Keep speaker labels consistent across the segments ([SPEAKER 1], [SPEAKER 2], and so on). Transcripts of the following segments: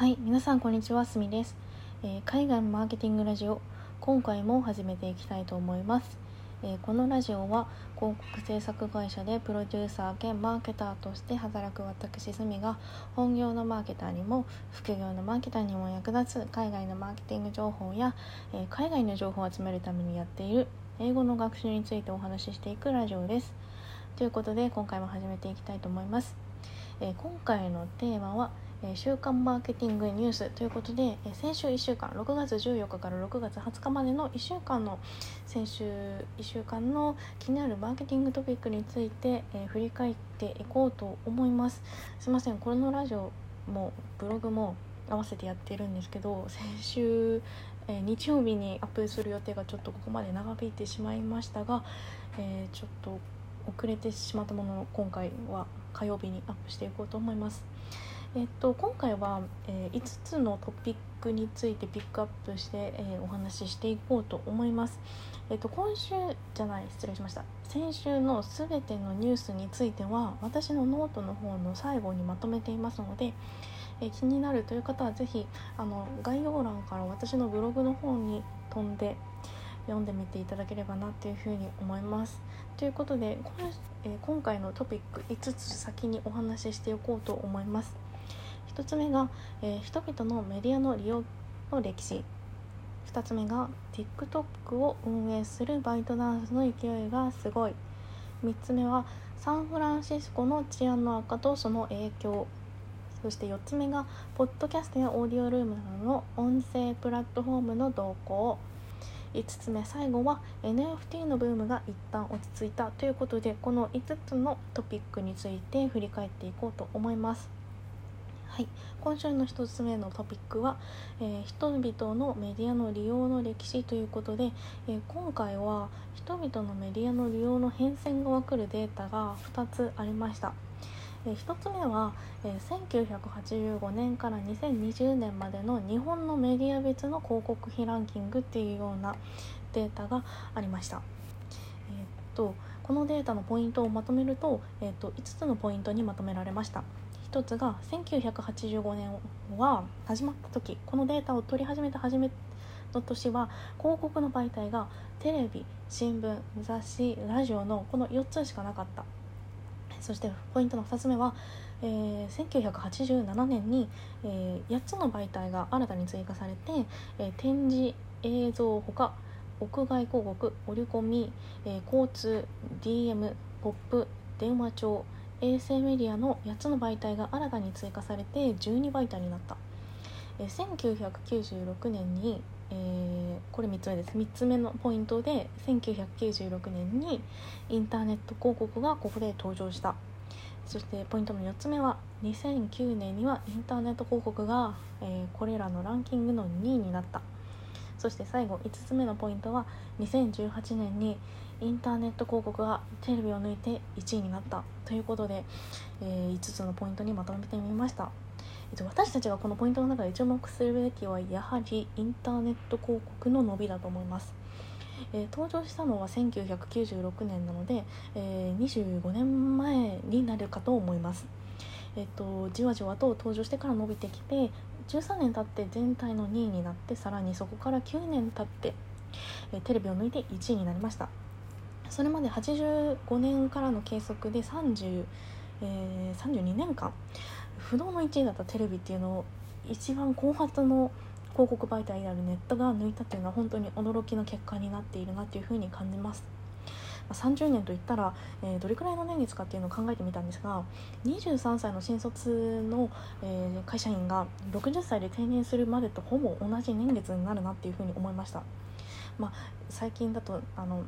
[SPEAKER 1] はい、皆さんこんにちは、すみです、えー海外マーケティングラジオ今回も始めていきたいと思います、えーこのラジオは広告制作会社でプロデューサー兼マーケターとして働く私すみが本業のマーケターにも副業のマーケターにも役立つ海外のマーケティング情報や、えー海外の情報を集めるためにやっている英語の学習についてお話ししていくラジオです。ということで今回も始めていきたいと思います。え今回のテーマは、え週刊マーケティングニュースということで、え先週1週間6月14日から6月20日までの1週間の先週1週間の気になるマーケティングトピックについて、え振り返っていこうと思いますすいませんこのラジオもブログも合わせてやってるんですけど先週、え日曜日にアップする予定がちょっとここまで長引いてしまいましたが、えーちょっと遅れてしまったものの今回は火曜日にアップしていこうと思います。えっと、今回は、えー5つのトピックについてピックアップして、えーお話ししていこうと思います。えっと、今週じゃない失礼しました先週のすべてのニュースについては私のノートの方の最後にまとめていますので、えー気になるという方はぜひあの概要欄から私のブログの方に飛んで読んでみていただければなというふうに思います。ということで,、え今回のトピック5つ先にお話ししていこうと思います。1つ目が、えー人々のメディアの利用の歴史。2つ目が TikTok を運営するバイトダンスの勢いがすごい。3つ目はサンフランシスコの治安の悪化とその影響。そして4つ目がポッドキャストやオーディオルームなどの音声プラットフォームの動向。5つ目最後は NFT のブームが一旦落ち着いたということでこの5つのトピックについて振り返っていこうと思います。はい、今週の1つ目のトピックは、えー人々のメディアの利用の歴史ということで、えー今回は人々のメディアの利用の変遷が分かるデータが2つありました。えー1つ目は、え1985年から2020年までの日本のメディア別の広告費ランキングっていうようなデータがありました。えっとこのデータのポイントをまとめると,、えっと5つのポイントにまとめられました。一つが1985年は始まった時。このデータを取り始めた初めの年は広告の媒体がテレビ新聞雑誌ラジオのこの4つしかなかった。そしてポイントの2つ目は、えー1987年に、えー8つの媒体が新たに追加されて、えー展示映像ほか屋外広告折り込み、えー交通 DM ポップ電話帳衛星メディアの8つの媒体が新たに追加されて12媒体になった、えー1996年に、えーこれ3つ目です。3つ目のポイントで1996年にインターネット広告がここで登場した。そしてポイントの4つ目は2009年にはインターネット広告が、えーこれらのランキングの2位になった。そして最後5つ目のポイントは2018年にインターネット広告がテレビを抜いて1位になった。ということで、え5つのポイントにまとめてみました、私たちがこのポイントの中で注目するべきはやはりインターネット広告の伸びだと思います。えー登場したのは1996年なので、えー25年前になるかと思います。えっとじわじわと登場してから伸びてきて13年経って全体の2位になってさらにそこから9年経って、テレビを抜いて1位になりましたそれまで85年からの計測で30、えー32年間不動の1位だったテレビっていうのを一番後発の広告媒体であるネットが抜いたっていうのは本当に驚きの結果になっているなっていうふうに感じます。30年といったら、えーどれくらいの年月かっていうのを考えてみたんですが23歳の新卒の、えー会社員が60歳で定年するまでとほぼ同じ年月になるなっていうふうに思いました。まあ、最近だとあの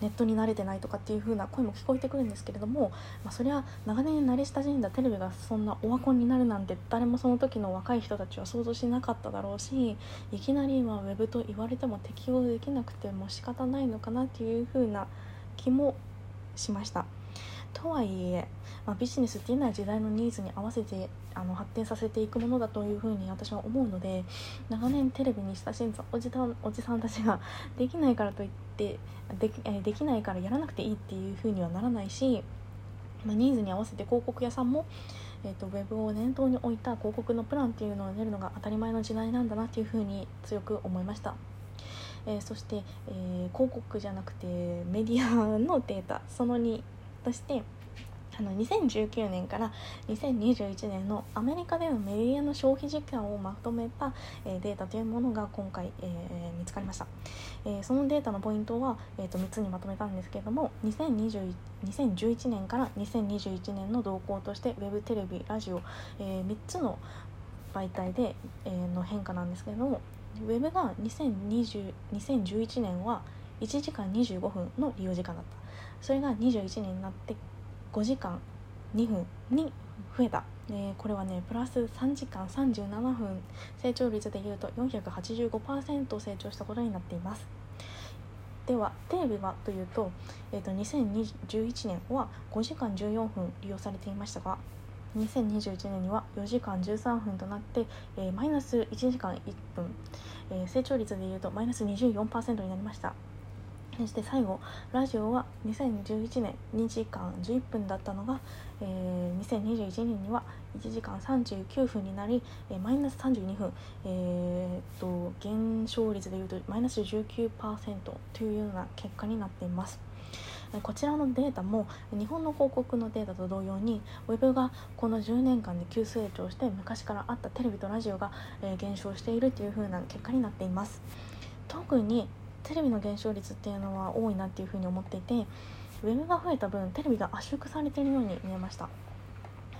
[SPEAKER 1] ネットに慣れてないとかっていう風な声も聞こえてくるんですけれども、まあ、そりゃ長年慣れ親しんだテレビがそんなオワコンになるなんて誰もその時の若い人たちは想像しなかっただろうしいきなり今ウェブと言われても適応できなくても仕方ないのかなっていう風な気もしました。とはいえ、まあ、ビジネスっていうのは時代のニーズに合わせてあの発展させていくものだというふうに私は思うので長年テレビに親しんだおじたおじさんたちができないからといってでき,、えできないからやらなくていいっていうふうにはならないし、まあ、ニーズに合わせて広告屋さんも、えーと、ウェブを念頭に置いた広告のプランっていうのを出るのが当たり前の時代なんだなっていうふうに強く思いました。えー、そして、えー、広告じゃなくてメディアのデータその2としてあの2019年から2021年のアメリカでのメディアの消費時間をまとめた、えー、データというものが今回、えー、見つかりました、えー、そのデータのポイントは、えーと、3つにまとめたんですけれども2021 2011年から2021年の動向としてウェブテレビラジオ、え3つの媒体で、えの変化なんですけれどもウェブが2020 2011年は1時間25分の利用時間だった。それが21年になって5時間2分に増えた、え、これはねプラス3時間37分。成長率でいうと485%成長したことになっています。ではテレビはというと,、えーと、2011年は5時間14分利用されていましたが2021年には4時間13分となって、えー、マイナス1時間1分、えー、成長率でいうとマイナス24%になりました。そして最後ラジオは2011年2時間11分だったのが、えー、2021年には1時間39分になり、えー、マイナス32分、えー、と減少率でいうとマイナス19%というような結果になっています。こちらのデータも日本の広告のデータと同様にウェブがこの10年間で急成長して昔からあったテレビとラジオが減少しているというふうな結果になっています特にテレビの減少率っていうのは多いなっていうふうに思っていてウェブが増えた分テレビが圧縮されているように見えました、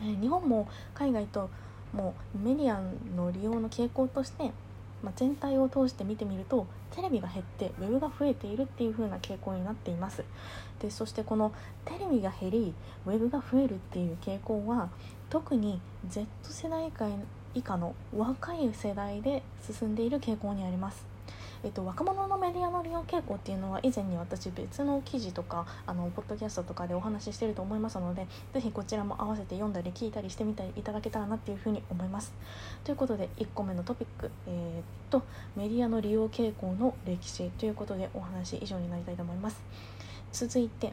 [SPEAKER 1] えー、日本も海外ともうメディアの利用の傾向として、まあ、全体を通して見てみるとテレビが減ってウェブが増えているっていう風な傾向になっています。でそしてこのテレビが減りウェブが増えるっていう傾向は特に Z 世代以下の若い世代で進んでいる傾向にあります。えっと、若者のメディアの利用傾向っていうのは以前に私別の記事とかあのポッドキャストとかでお話ししてると思いますので是非こちらも合わせて読んだり聞いたりしてみていただけたらなっていうふうに思います。ということで1個目のトピック、えー、っとメディアの利用傾向の歴史ということでお話以上になりたいと思います。続いて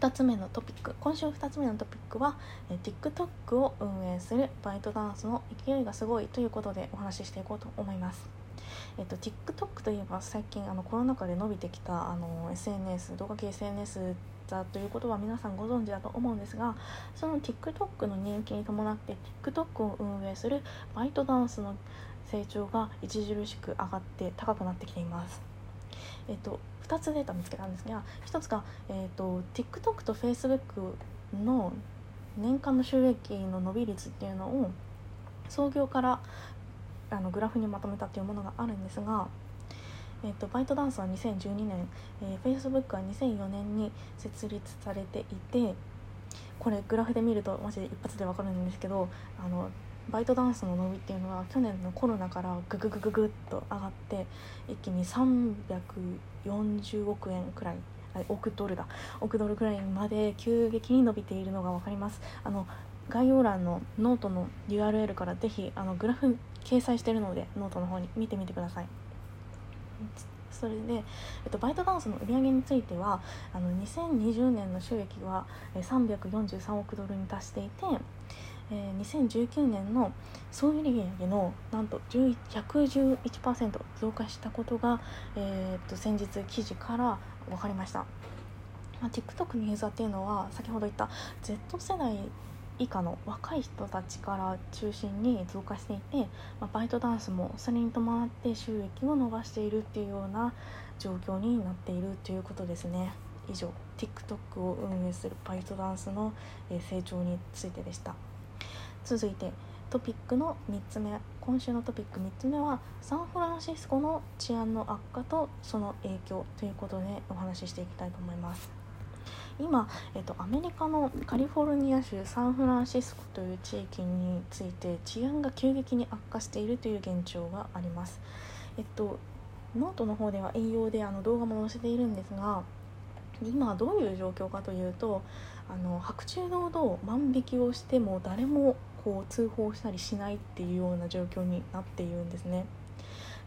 [SPEAKER 1] 2つ目のトピック今週2つ目のトピックはえ TikTok を運営するバイトダンスの勢いがすごいということでお話ししていこうと思いますえっと、TikTok といえば最近あのコロナ禍で伸びてきたあの SNS 動画系 SNS だということは皆さんご存知だと思うんですがその TikTok の人気に伴って TikTok を運営するバイトダンスの成長が著しく上がって高くなってきています。えっと、2つデータ見つけたんですが1つが、えっと、TikTok と Facebook の年間の収益の伸び率っていうのを創業からあのグラフにまとめたというものがあるんですが、えーと、バイトダンスは2012年、えー、Facebook は2004年に設立されていてこれグラフで見るとマジで一発で分かるんですけどあのバイトダンスの伸びっていうのは去年のコロナからグググググッと上がって一気に340億円くらい億ドルだ。億ドルくらいまで急激に伸びているのが分かります。あの概要欄のノートの URL からぜひあのグラフ掲載してるのでノートの方に見てみてください。それで、えっと、バイトダンスの売り上げについてはあの2020年の収益は343億ドルに達していて、えー、2019年の総売り上げのなんと111%増加したことが、えー、っと先日記事から分かりました、まあ、TikTok のユーザーっていうのは先ほど言った Z 世代以下の若い人たちから中心に増加していて、まあ、バイトダンスもそれに伴って収益を伸ばしているっていうような状況になっているということですね。以上 TikTok を運営するバイトダンスの成長についてでした。続いてトピックの3つ目今週のトピック3つ目はサンフランシスコの治安の悪化とその影響ということでお話ししていきたいと思います。今、えっと、アメリカのカリフォルニア州サンフランシスコという地域について治安が急激に悪化しているという現状があります。えっと、ノートの方では引用であの動画も載せているんですが今どういう状況かというとあの白昼堂々万引きをしても誰もこう通報したりしないっていうような状況になっているんですね。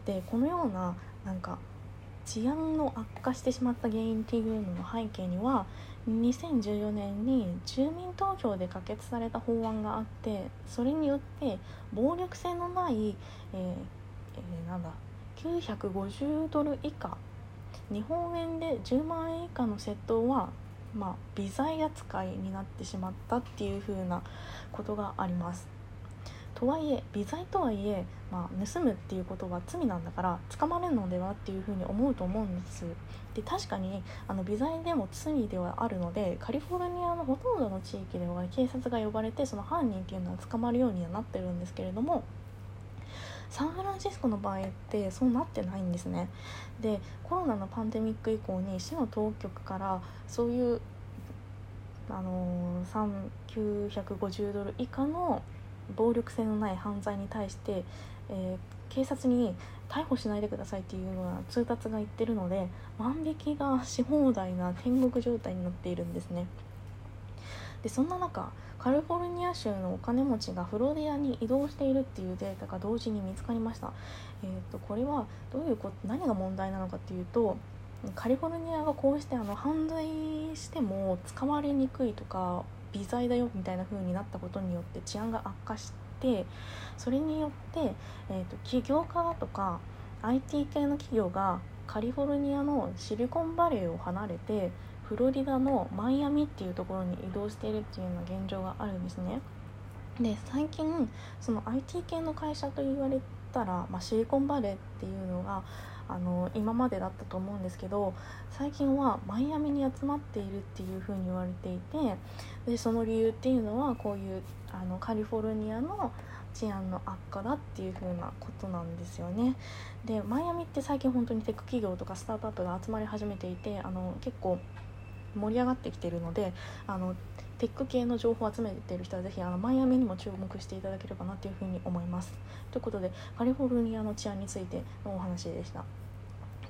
[SPEAKER 1] でこのようななんか治安の悪化してしまった原因っていうのの背景には2014年に住民投票で可決された法案があってそれによって暴力性のない、えーえー、なんだ950ドル以下日本円で10万円以下の窃盗は、まあ、微罪扱いになってしまったっていう風なことがあります。とはいえ微罪とはいえ、まあ、盗むっていうことは罪なんだから捕まれるのではっていうふうに思うと思うんです。で確かにあの微罪でも罪ではあるのでカリフォルニアのほとんどの地域では警察が呼ばれてその犯人っていうのは捕まるようにはなってるんですけれどもサンフランシスコの場合ってそうなってないんですね。でコロナのパンデミック以降に市の当局からそういうあのー、950ドル以下の暴力性のない犯罪に対して、えー、警察に逮捕しないでくださいっていうような通達が言ってるので万引きがし放題な天国状態になっているんですね。でそんな中カリフォルニア州のお金持ちがフロリダに移動しているっていうデータが同時に見つかりました。えーと、これはどういうこと何が問題なのかっていうとカリフォルニアがこうしてあの犯罪しても捕まりにくいとか微罪だよみたいな風になったことによって治安が悪化してそれによって、えーと、起業家だとか IT 系の企業がカリフォルニアのシリコンバレーを離れてフロリダのマイアミっていうところに移動しているっていうような現状があるんですね。で最近その IT 系の会社と言われたら、まあ、シリコンバレーっていうのがあの今までだったと思うんですけど最近はマイアミに集まっているっていうふうに言われていてでその理由っていうのはこういうあのカリフォルニアの治安の悪化だっていう風なことなんですよね。でマイアミって最近本当にテック企業とかスタートアップが集まり始めていてあの結構盛り上がってきてるのであのテック系の情報を集めてる人はぜひあのマイアミにも注目していただければなというふうに思います。ということでカリフォルニアの治安についてのお話でした。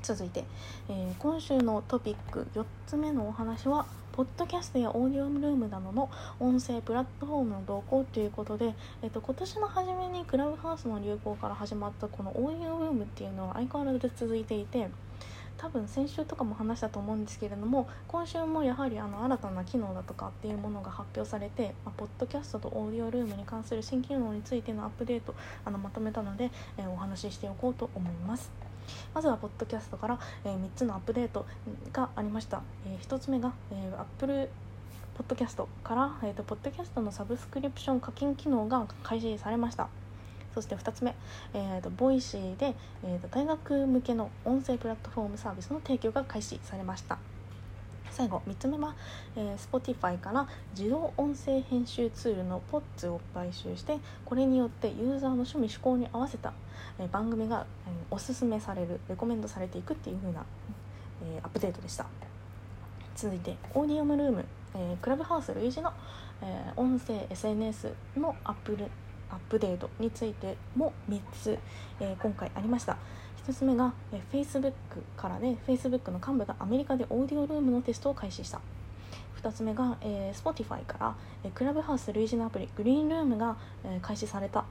[SPEAKER 1] 続いて、えー、今週のトピック4つ目のお話はポッドキャストやオーディオルームなどの音声プラットフォームの動向ということで、えっと、今年の初めにクラブハウスの流行から始まったこのオーディオルームっていうのは相変わらず続いていて多分先週とかも話したと思うんですけれども今週もやはりあの新たな機能だとかっていうものが発表されて、まあ、ポッドキャストとオーディオルームに関する新機能についてのアップデートあのまとめたので、えー、お話ししておこうと思います。まずはポッドキャストから、えー、3つのアップデートがありました、えー、1つ目が、えー、Apple Podcast から、えーと、ポッドキャストのサブスクリプション課金機能が開始されました。そして2つ目、えーと、 Voicy で、えーと、大学向けの音声プラットフォームサービスの提供が開始されました。最後3つ目は、えー、Spotify から自動音声編集ツールの POTS を買収してこれによってユーザーの趣味嗜好に合わせた、えー、番組が、えー、おすすめされるレコメンドされていくっていう風な、えー、アップデートでした。続いてオーディオムルーム、えー、クラブハウス類似の、えー、音声 SNS のアップルアップデートについても3つ、えー、今回ありました。1つ目が、え Facebook からで、ね、Facebook の幹部がアメリカでオーディオルームのテストを開始した。2つ目が、えー、Spotify から、えクラブハウス類似のアプリグリーンルームが、え、開始された、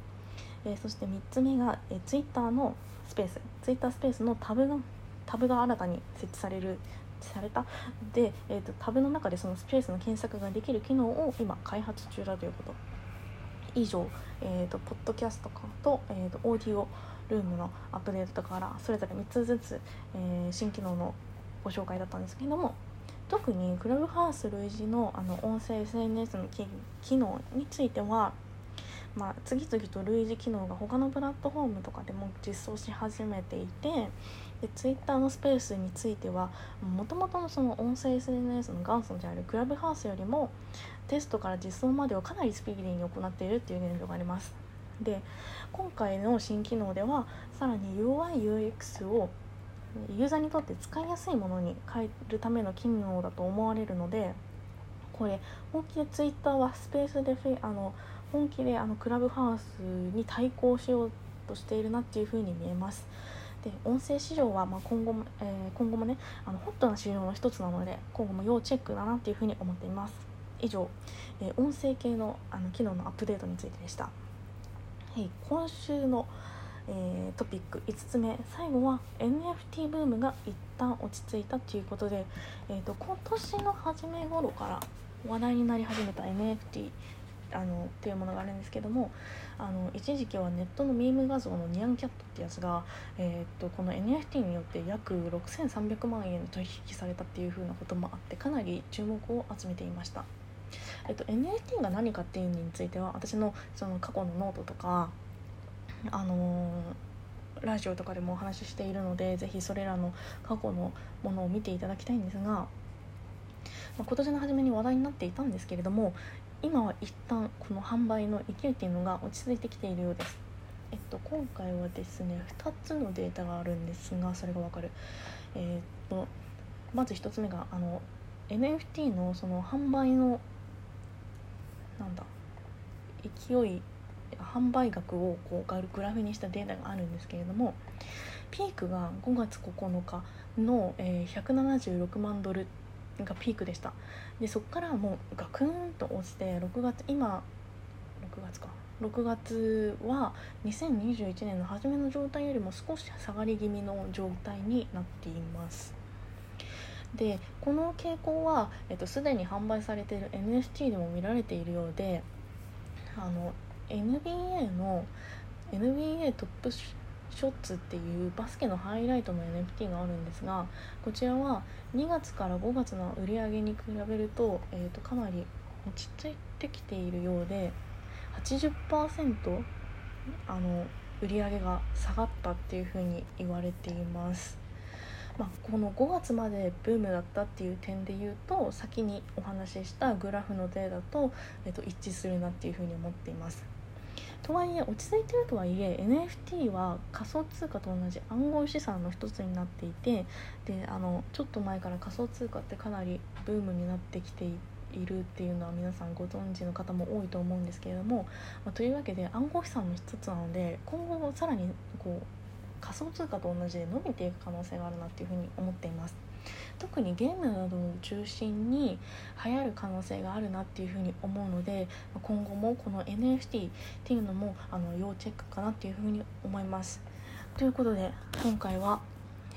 [SPEAKER 1] え、そして3つ目が、え、Twitter のスペース。Twitter スペースのタブがタブが新たに設置されるされた。で、えーと、タブの中でそのスペースの検索ができる機能を今開発中だということ。以上、えーと、ポッドキャストと,、えーとオーディオルームのアップデートからそれぞれ3つずつ、えー、新機能のご紹介だったんですけれども特にクラブハウス類似のあの音声 SNS の機能については、まあ、次々と類似機能が他のプラットフォームとかでも実装し始めていてで Twitter のスペースについてはもともとのその音声 SNS の元祖であるクラブハウスよりもテストから実装までをかなりスピーディーに行っているっていう現状があります。で今回の新機能ではさらに UIUX をユーザーにとって使いやすいものに変えるための機能だと思われるのでこれ本気で Twitter はスペースでフェあの本気であのクラブハウスに対抗しようとしているなっていうふうに見えます。で音声市場はま今後も、えー、今後もねあのホットな市場の一つなので今後も要チェックだなっていうふうに思っています。以上、えー、音声系のあの機能のアップデートについてでした。はい、今週の、えー、トピック5つ目最後は NFT ブームが一旦落ち着いたということで、えーと、今年の初め頃から話題になり始めた NFT あのっていうものがあるんですけどもあの一時期はネットのミーム画像のニャンキャットってやつが、えーと、この NFT によって約6300万円取引されたっていう風なこともあってかなり注目を集めていました。えっと、NFT が何かっていうのについては私のその過去のノートとかあのー、ラジオとかでもお話ししているのでぜひそれらの過去のものを見ていただきたいんですが、まあ、今年の初めに話題になっていたんですけれども今は一旦この販売の勢いっていうのが落ち着いてきているようです。えっと、今回はですね2つのデータがあるんですがそれがわかる、えー、っとまず1つ目があの NFT のその販売のなんだ。勢い販売額をこうグラフにしたデータがあるんですけれどもピークが5月9日の、えー、176万ドルがピークでした。でそこからもうガクンと落ちて6月今6月か。6月は2021年の初めの状態よりも少し下がり気味の状態になっています。でこの傾向はすで、に販売されている NFT でも見られているようであの NBA の NBA トップショッツっていうバスケのハイライトの NFT があるんですがこちらは2月から5月の売り上げに比べると,、えー、とかなり落ち着いてきているようで80%あの売り上げが下がったっていうふうに言われています。まあ、この5月までブームだったっていう点で言うと先にお話ししたグラフのデータと,、えっと一致するなっていうふうに思っています。とはいえ落ち着いてるとはいえ NFT は仮想通貨と同じ暗号資産の一つになっていてであのちょっと前から仮想通貨ってかなりブームになってきているっていうのは皆さんご存知の方も多いと思うんですけれども、まあ、というわけで暗号資産の一つなので今後さらにこう仮想通貨と同じで伸びていく可能性があるなっていうふうに思っています。特にゲームなどを中心に流行る可能性があるなっていうふうに思うので今後もこの NFT っていうのもあの要チェックかなっていうふうに思います。ということで今回は、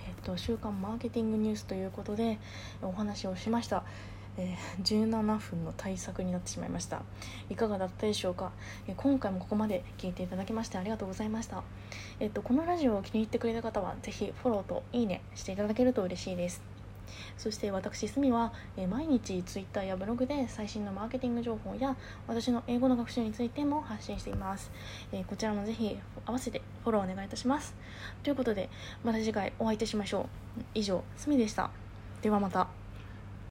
[SPEAKER 1] えっと、週刊マーケティングニュースということでお話をしました。えー、17分の対策になってしまいました。いかがだったでしょうか、えー、今回もここまで聞いていただきましてありがとうございました。えっ、とこのラジオを気に入ってくれた方はぜひフォローといいねしていただけると嬉しいです。そして私すみは、えー、毎日 Twitter やブログで最新のマーケティング情報や私の英語の学習についても発信しています、えー、こちらもぜひ合わせてフォローお願いいたします。ということでまた次回お会いいたしましょう。以上すみでした。ではまた。